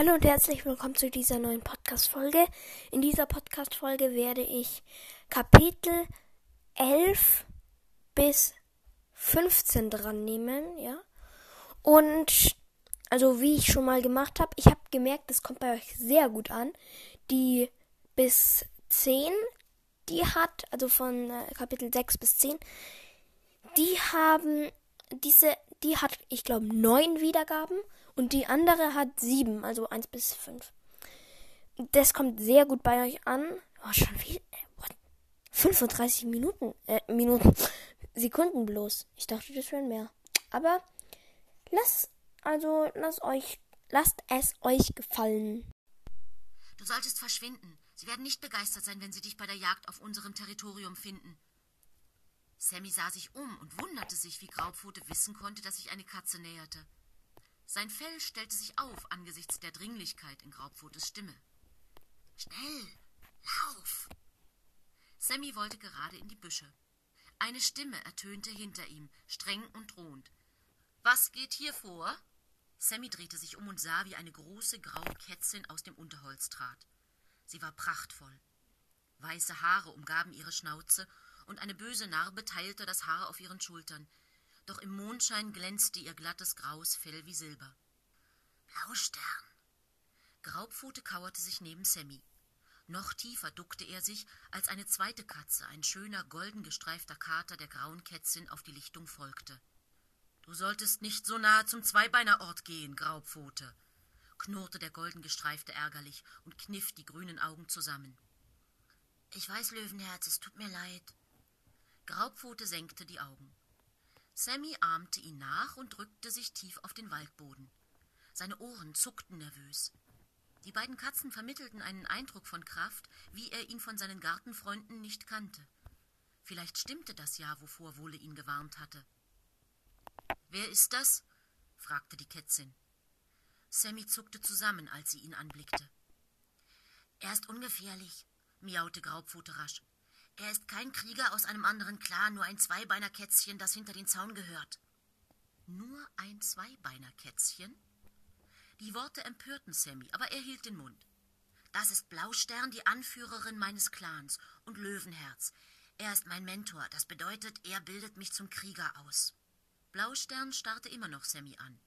Hallo und herzlich willkommen zu dieser neuen Podcast-Folge. In dieser Podcast-Folge werde ich Kapitel 11 bis 15 dran nehmen, ja. Und also wie ich schon mal gemacht habe, ich habe gemerkt, es kommt bei euch sehr gut an. Die bis 10, die hat, also von äh, Kapitel 6 bis 10, die haben diese, die hat, ich glaube, neun Wiedergaben und die andere hat sieben, also 1 bis 5. Das kommt sehr gut bei euch an. Oh, schon viel. Äh, 35 Minuten. Äh, Minuten. Sekunden bloß. Ich dachte, das wären mehr. Aber lasst, also lasst euch, lasst es euch gefallen. Du solltest verschwinden. Sie werden nicht begeistert sein, wenn sie dich bei der Jagd auf unserem Territorium finden. Sammy sah sich um und wunderte sich, wie Graupfote wissen konnte, dass sich eine Katze näherte. Sein Fell stellte sich auf angesichts der Dringlichkeit in Graupfotes Stimme. Schnell, lauf! Sammy wollte gerade in die Büsche. Eine Stimme ertönte hinter ihm, streng und drohend. Was geht hier vor? Sammy drehte sich um und sah, wie eine große graue Kätzin aus dem Unterholz trat. Sie war prachtvoll. Weiße Haare umgaben ihre Schnauze und eine böse Narbe teilte das Haar auf ihren Schultern. Doch im Mondschein glänzte ihr glattes graues Fell wie Silber. Blaustern. Graupfote kauerte sich neben Sammy. Noch tiefer duckte er sich, als eine zweite Katze, ein schöner, golden gestreifter Kater der grauen Kätzin, auf die Lichtung folgte. Du solltest nicht so nahe zum Zweibeinerort gehen, Graupfote, knurrte der golden gestreifte ärgerlich und kniff die grünen Augen zusammen. Ich weiß, Löwenherz, es tut mir leid. Graupfote senkte die Augen. Sammy ahmte ihn nach und drückte sich tief auf den Waldboden. Seine Ohren zuckten nervös. Die beiden Katzen vermittelten einen Eindruck von Kraft, wie er ihn von seinen Gartenfreunden nicht kannte. Vielleicht stimmte das ja, wovor Wohle ihn gewarnt hatte. Wer ist das? fragte die Kätzin. Sammy zuckte zusammen, als sie ihn anblickte. Er ist ungefährlich, miaute Graupfote rasch. Er ist kein Krieger aus einem anderen Clan, nur ein Zweibeinerkätzchen, das hinter den Zaun gehört. Nur ein Zweibeinerkätzchen? Die Worte empörten Sammy, aber er hielt den Mund. Das ist Blaustern, die Anführerin meines Clans, und Löwenherz. Er ist mein Mentor, das bedeutet, er bildet mich zum Krieger aus. Blaustern starrte immer noch Sammy an.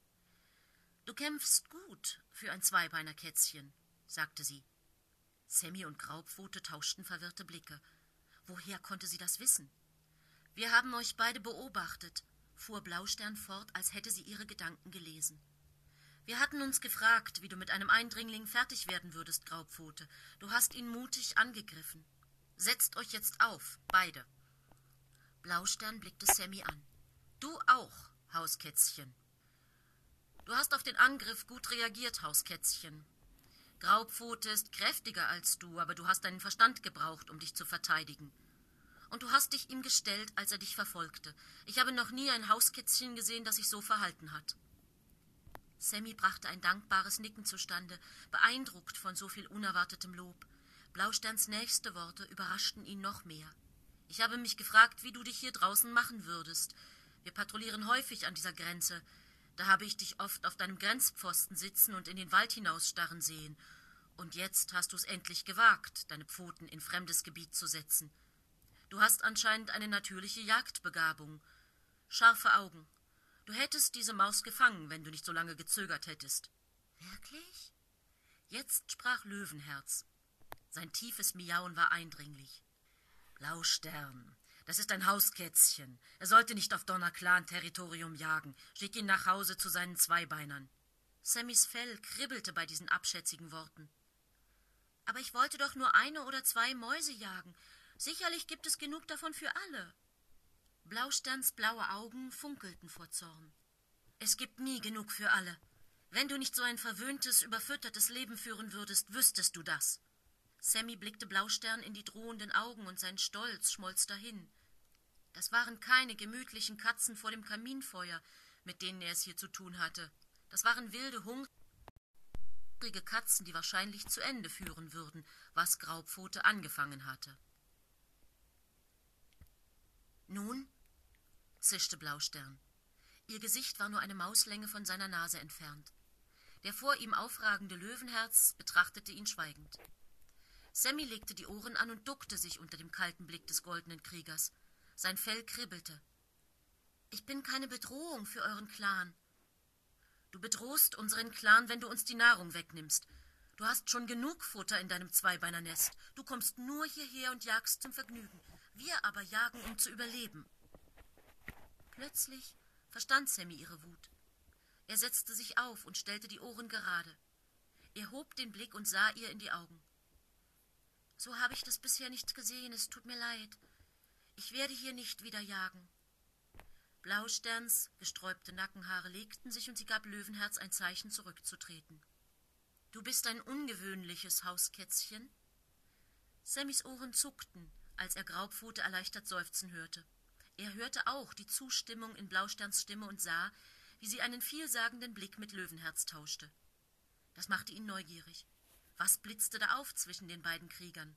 Du kämpfst gut für ein Zweibeinerkätzchen, sagte sie. Sammy und Graupfote tauschten verwirrte Blicke. Woher konnte sie das wissen? Wir haben euch beide beobachtet, fuhr Blaustern fort, als hätte sie ihre Gedanken gelesen. Wir hatten uns gefragt, wie du mit einem Eindringling fertig werden würdest, Graupfote. Du hast ihn mutig angegriffen. Setzt euch jetzt auf, beide. Blaustern blickte Sammy an. Du auch, Hauskätzchen. Du hast auf den Angriff gut reagiert, Hauskätzchen. Graupfote ist kräftiger als du, aber du hast deinen Verstand gebraucht, um dich zu verteidigen. Und du hast dich ihm gestellt, als er dich verfolgte. Ich habe noch nie ein Hauskätzchen gesehen, das sich so verhalten hat. Sammy brachte ein dankbares Nicken zustande, beeindruckt von so viel unerwartetem Lob. Blausterns nächste Worte überraschten ihn noch mehr. Ich habe mich gefragt, wie du dich hier draußen machen würdest. Wir patrouillieren häufig an dieser Grenze. Da habe ich dich oft auf deinem Grenzpfosten sitzen und in den Wald hinausstarren sehen. Und jetzt hast du es endlich gewagt, deine Pfoten in fremdes Gebiet zu setzen. Du hast anscheinend eine natürliche Jagdbegabung. Scharfe Augen. Du hättest diese Maus gefangen, wenn du nicht so lange gezögert hättest. Wirklich? Jetzt sprach Löwenherz. Sein tiefes Miauen war eindringlich. Blaustern, das ist ein Hauskätzchen. Er sollte nicht auf Donnerclan-Territorium jagen. Schick ihn nach Hause zu seinen Zweibeinern. Sammys Fell kribbelte bei diesen abschätzigen Worten. Aber ich wollte doch nur eine oder zwei Mäuse jagen. Sicherlich gibt es genug davon für alle. Blausterns blaue Augen funkelten vor Zorn. Es gibt nie genug für alle. Wenn du nicht so ein verwöhntes, überfüttertes Leben führen würdest, wüsstest du das. Sammy blickte Blaustern in die drohenden Augen und sein Stolz schmolz dahin. Das waren keine gemütlichen Katzen vor dem Kaminfeuer, mit denen er es hier zu tun hatte. Das waren wilde, hungrige Katzen, die wahrscheinlich zu Ende führen würden, was Graupfote angefangen hatte. Nun? zischte Blaustern. Ihr Gesicht war nur eine Mauslänge von seiner Nase entfernt. Der vor ihm aufragende Löwenherz betrachtete ihn schweigend. Sammy legte die Ohren an und duckte sich unter dem kalten Blick des goldenen Kriegers. Sein Fell kribbelte. Ich bin keine Bedrohung für euren Clan. Du bedrohst unseren Clan, wenn du uns die Nahrung wegnimmst. Du hast schon genug Futter in deinem Zweibeiner-Nest. Du kommst nur hierher und jagst zum Vergnügen. Wir aber jagen, um zu überleben. Plötzlich verstand Sammy ihre Wut. Er setzte sich auf und stellte die Ohren gerade. Er hob den Blick und sah ihr in die Augen. So habe ich das bisher nicht gesehen, es tut mir leid. Ich werde hier nicht wieder jagen. Blausterns gesträubte Nackenhaare legten sich und sie gab Löwenherz ein Zeichen, zurückzutreten. Du bist ein ungewöhnliches Hauskätzchen? Sammys Ohren zuckten, als er Graupfote erleichtert seufzen hörte. Er hörte auch die Zustimmung in Blausterns Stimme und sah, wie sie einen vielsagenden Blick mit Löwenherz tauschte. Das machte ihn neugierig. Was blitzte da auf zwischen den beiden Kriegern?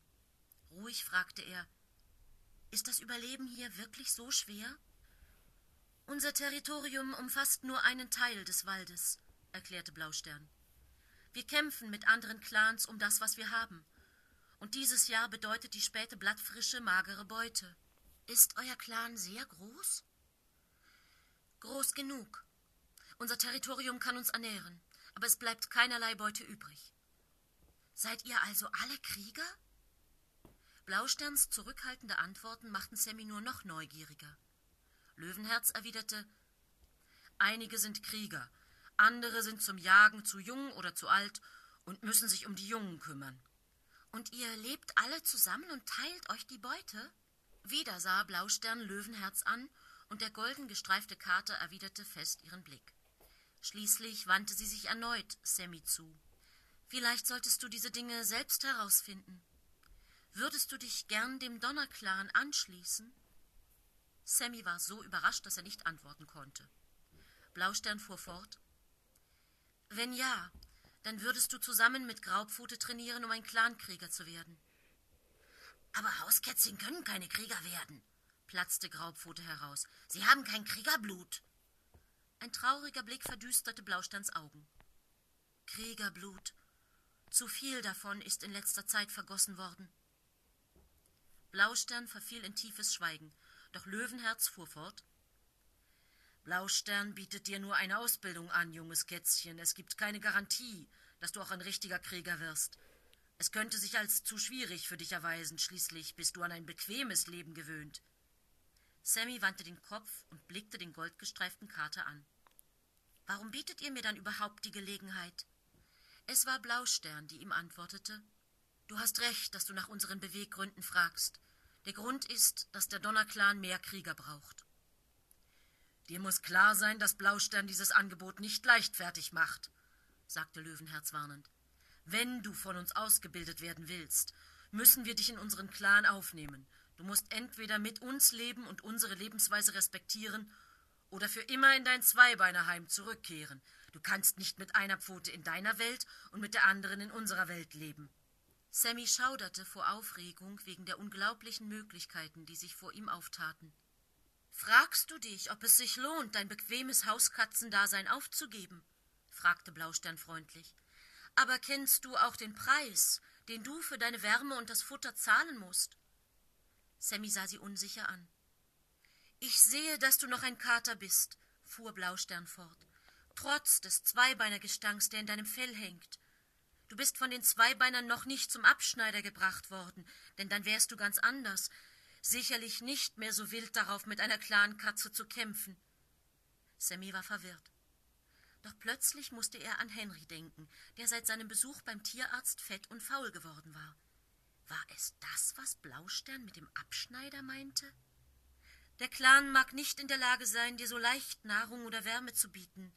Ruhig fragte er Ist das Überleben hier wirklich so schwer? Unser Territorium umfasst nur einen Teil des Waldes, erklärte Blaustern. Wir kämpfen mit anderen Clans um das, was wir haben. Und dieses Jahr bedeutet die späte Blattfrische magere Beute. Ist euer Clan sehr groß? Groß genug. Unser Territorium kann uns ernähren, aber es bleibt keinerlei Beute übrig. Seid ihr also alle Krieger? Blausterns zurückhaltende Antworten machten Sammy nur noch neugieriger. Löwenherz erwiderte Einige sind Krieger, andere sind zum Jagen zu jung oder zu alt und müssen sich um die Jungen kümmern. Und ihr lebt alle zusammen und teilt euch die Beute? Wieder sah Blaustern Löwenherz an, und der golden gestreifte Kater erwiderte fest ihren Blick. Schließlich wandte sie sich erneut Sammy zu. Vielleicht solltest du diese Dinge selbst herausfinden. Würdest du dich gern dem Donnerclan anschließen? Sammy war so überrascht, dass er nicht antworten konnte. Blaustern fuhr fort. Wenn ja, dann würdest du zusammen mit Graupfote trainieren, um ein Clankrieger zu werden. Aber Hauskätzchen können keine Krieger werden, platzte Graupfote heraus. Sie haben kein Kriegerblut. Ein trauriger Blick verdüsterte Blausterns Augen. Kriegerblut. Zu viel davon ist in letzter Zeit vergossen worden. Blaustern verfiel in tiefes Schweigen, doch Löwenherz fuhr fort. Blaustern bietet dir nur eine Ausbildung an, junges Kätzchen. Es gibt keine Garantie, dass du auch ein richtiger Krieger wirst. Es könnte sich als zu schwierig für dich erweisen, schließlich bist du an ein bequemes Leben gewöhnt. Sammy wandte den Kopf und blickte den goldgestreiften Kater an. Warum bietet ihr mir dann überhaupt die Gelegenheit? Es war Blaustern, die ihm antwortete. Du hast recht, dass du nach unseren Beweggründen fragst. Der Grund ist, dass der Donnerclan mehr Krieger braucht. Dir muss klar sein, dass Blaustern dieses Angebot nicht leichtfertig macht, sagte Löwenherz warnend. Wenn du von uns ausgebildet werden willst, müssen wir dich in unseren Clan aufnehmen. Du musst entweder mit uns leben und unsere Lebensweise respektieren oder für immer in dein Zweibeinerheim zurückkehren. Du kannst nicht mit einer Pfote in deiner Welt und mit der anderen in unserer Welt leben. Sammy schauderte vor Aufregung wegen der unglaublichen Möglichkeiten, die sich vor ihm auftaten. Fragst du dich, ob es sich lohnt, dein bequemes Hauskatzendasein aufzugeben? fragte Blaustern freundlich. Aber kennst du auch den Preis, den du für deine Wärme und das Futter zahlen musst? Sammy sah sie unsicher an. Ich sehe, dass du noch ein Kater bist, fuhr Blaustern fort, trotz des Zweibeinergestanks, der in deinem Fell hängt. Du bist von den Zweibeinern noch nicht zum Abschneider gebracht worden, denn dann wärst du ganz anders, sicherlich nicht mehr so wild darauf, mit einer Clankatze zu kämpfen. Sammy war verwirrt. Doch plötzlich musste er an Henry denken, der seit seinem Besuch beim Tierarzt fett und faul geworden war. War es das, was Blaustern mit dem Abschneider meinte? Der Clan mag nicht in der Lage sein, dir so leicht Nahrung oder Wärme zu bieten.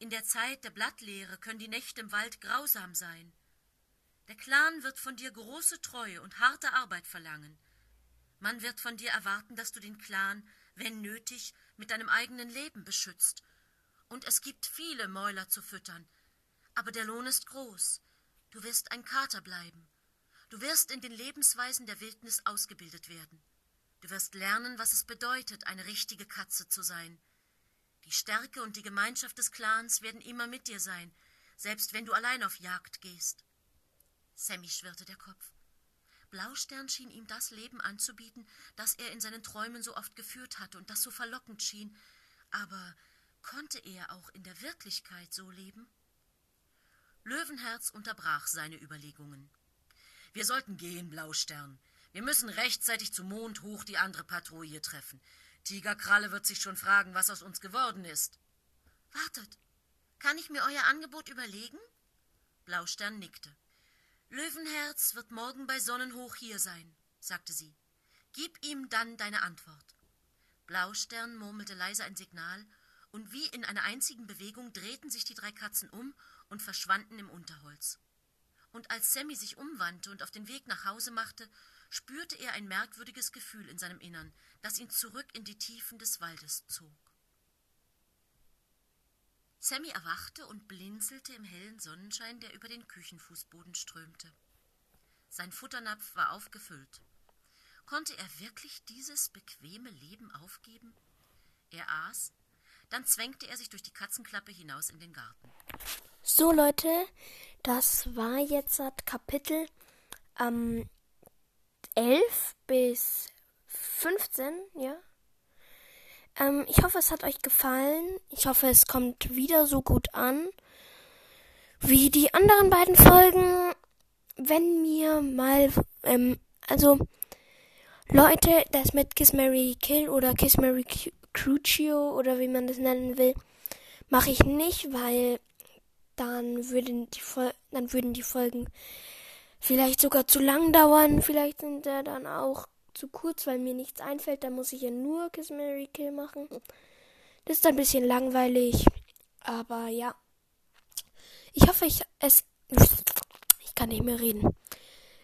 In der Zeit der Blattlehre können die Nächte im Wald grausam sein. Der Clan wird von dir große Treue und harte Arbeit verlangen. Man wird von dir erwarten, dass du den Clan, wenn nötig, mit deinem eigenen Leben beschützt. Und es gibt viele Mäuler zu füttern. Aber der Lohn ist groß. Du wirst ein Kater bleiben. Du wirst in den Lebensweisen der Wildnis ausgebildet werden. Du wirst lernen, was es bedeutet, eine richtige Katze zu sein. Die Stärke und die Gemeinschaft des Clans werden immer mit dir sein. selbst wenn du allein auf Jagd gehst. Sammy schwirrte der Kopf. Blaustern schien ihm das Leben anzubieten, das er in seinen Träumen so oft geführt hatte und das so verlockend schien. Aber konnte er auch in der Wirklichkeit so leben? Löwenherz unterbrach seine Überlegungen. Wir sollten gehen, Blaustern. Wir müssen rechtzeitig zum Mond hoch die andere Patrouille treffen. Tigerkralle wird sich schon fragen, was aus uns geworden ist. Wartet. Kann ich mir euer Angebot überlegen? Blaustern nickte. Löwenherz wird morgen bei Sonnenhoch hier sein, sagte sie. Gib ihm dann deine Antwort. Blaustern murmelte leise ein Signal, und wie in einer einzigen Bewegung drehten sich die drei Katzen um und verschwanden im Unterholz. Und als Sammy sich umwandte und auf den Weg nach Hause machte, spürte er ein merkwürdiges Gefühl in seinem Innern, das ihn zurück in die Tiefen des Waldes zog. Sammy erwachte und blinzelte im hellen Sonnenschein, der über den Küchenfußboden strömte. Sein Futternapf war aufgefüllt. Konnte er wirklich dieses bequeme Leben aufgeben? Er aß, dann zwängte er sich durch die Katzenklappe hinaus in den Garten. So Leute, das war jetzt das Kapitel ähm, 11 bis 15, ja. Ähm, ich hoffe, es hat euch gefallen. Ich hoffe, es kommt wieder so gut an wie die anderen beiden Folgen. Wenn mir mal, ähm, also Leute, das mit Kiss Mary Kill oder Kiss Mary Crucio oder wie man das nennen will, mache ich nicht, weil dann würden die Fol dann würden die Folgen vielleicht sogar zu lang dauern. Vielleicht sind sie dann auch zu kurz, weil mir nichts einfällt. Da muss ich ja nur Kiss Mary Kill machen. Das ist ein bisschen langweilig. Aber ja. Ich hoffe, ich es. Ich kann nicht mehr reden.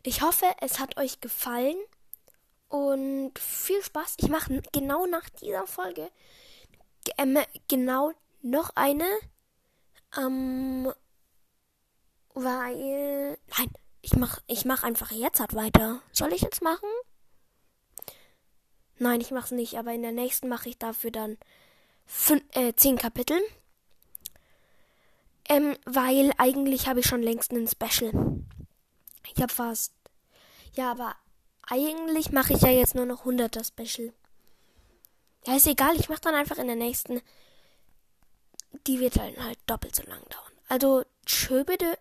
Ich hoffe, es hat euch gefallen. Und viel Spaß. Ich mache genau nach dieser Folge äh, genau noch eine. Ähm, weil. Nein, ich mach, ich mach einfach jetzt halt weiter. Soll ich jetzt machen? Nein, ich mach's nicht, aber in der nächsten mache ich dafür dann fünf, äh, zehn Kapitel. Ähm, weil eigentlich habe ich schon längst einen Special. Ich habe fast. Ja, aber eigentlich mache ich ja jetzt nur noch 100er Special. Ja, ist egal, ich mache dann einfach in der nächsten. Die wird dann halt doppelt so lang dauern. Also, tschö bitte.